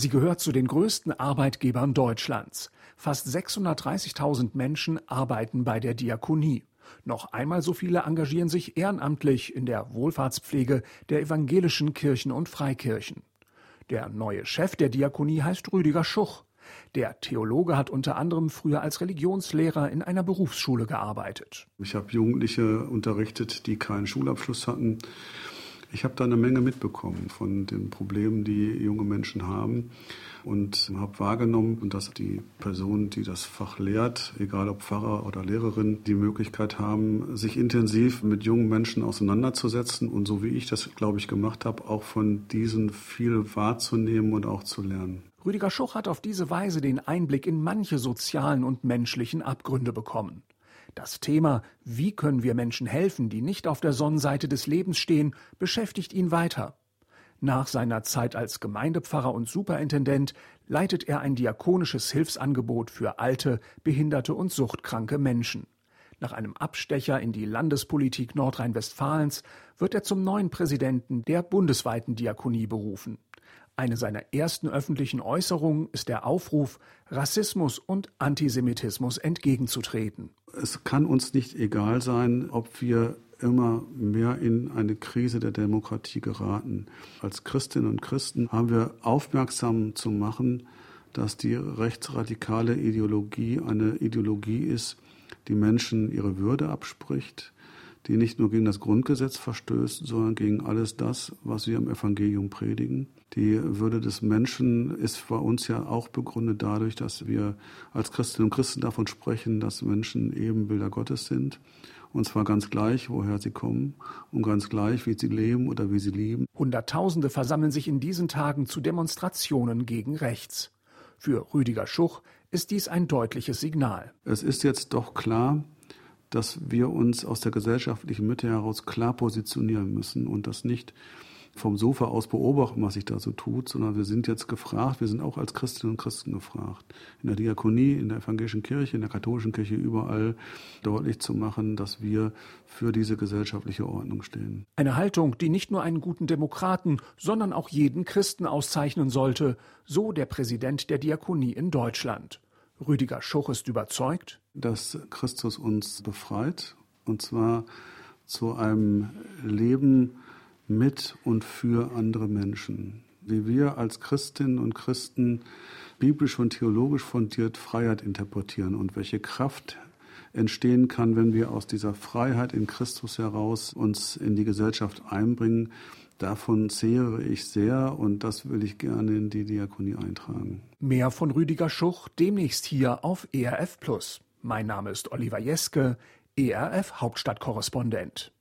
Sie gehört zu den größten Arbeitgebern Deutschlands. Fast 630.000 Menschen arbeiten bei der Diakonie. Noch einmal so viele engagieren sich ehrenamtlich in der Wohlfahrtspflege der evangelischen Kirchen und Freikirchen. Der neue Chef der Diakonie heißt Rüdiger Schuch. Der Theologe hat unter anderem früher als Religionslehrer in einer Berufsschule gearbeitet. Ich habe Jugendliche unterrichtet, die keinen Schulabschluss hatten. Ich habe da eine Menge mitbekommen von den Problemen, die junge Menschen haben und habe wahrgenommen, dass die Person, die das Fach lehrt, egal ob Pfarrer oder Lehrerin, die Möglichkeit haben, sich intensiv mit jungen Menschen auseinanderzusetzen und so wie ich das, glaube ich, gemacht habe, auch von diesen viel wahrzunehmen und auch zu lernen. Rüdiger Schuch hat auf diese Weise den Einblick in manche sozialen und menschlichen Abgründe bekommen. Das Thema, wie können wir Menschen helfen, die nicht auf der Sonnenseite des Lebens stehen, beschäftigt ihn weiter. Nach seiner Zeit als Gemeindepfarrer und Superintendent leitet er ein diakonisches Hilfsangebot für alte, behinderte und suchtkranke Menschen. Nach einem Abstecher in die Landespolitik Nordrhein-Westfalens wird er zum neuen Präsidenten der bundesweiten Diakonie berufen. Eine seiner ersten öffentlichen Äußerungen ist der Aufruf, Rassismus und Antisemitismus entgegenzutreten. Es kann uns nicht egal sein, ob wir immer mehr in eine Krise der Demokratie geraten. Als Christinnen und Christen haben wir aufmerksam zu machen, dass die rechtsradikale Ideologie eine Ideologie ist, die Menschen ihre Würde abspricht, die nicht nur gegen das Grundgesetz verstößt, sondern gegen alles das, was wir im Evangelium predigen. Die Würde des Menschen ist bei uns ja auch begründet dadurch, dass wir als Christinnen und Christen davon sprechen, dass Menschen Ebenbilder Gottes sind. Und zwar ganz gleich, woher sie kommen und ganz gleich, wie sie leben oder wie sie lieben. Hunderttausende versammeln sich in diesen Tagen zu Demonstrationen gegen rechts. Für Rüdiger Schuch ist dies ein deutliches Signal. Es ist jetzt doch klar, dass wir uns aus der gesellschaftlichen Mitte heraus klar positionieren müssen und das nicht vom Sofa aus beobachten, was sich da so tut, sondern wir sind jetzt gefragt, wir sind auch als Christinnen und Christen gefragt, in der Diakonie, in der evangelischen Kirche, in der katholischen Kirche überall deutlich zu machen, dass wir für diese gesellschaftliche Ordnung stehen. Eine Haltung, die nicht nur einen guten Demokraten, sondern auch jeden Christen auszeichnen sollte, so der Präsident der Diakonie in Deutschland. Rüdiger Schuch ist überzeugt, dass Christus uns befreit, und zwar zu einem Leben mit und für andere Menschen. Wie wir als Christinnen und Christen biblisch und theologisch fundiert Freiheit interpretieren und welche Kraft entstehen kann, wenn wir aus dieser Freiheit in Christus heraus uns in die Gesellschaft einbringen. Davon zehre ich sehr und das will ich gerne in die Diakonie eintragen. Mehr von Rüdiger Schuch demnächst hier auf ERF Plus. Mein Name ist Oliver Jeske, ERF Hauptstadtkorrespondent.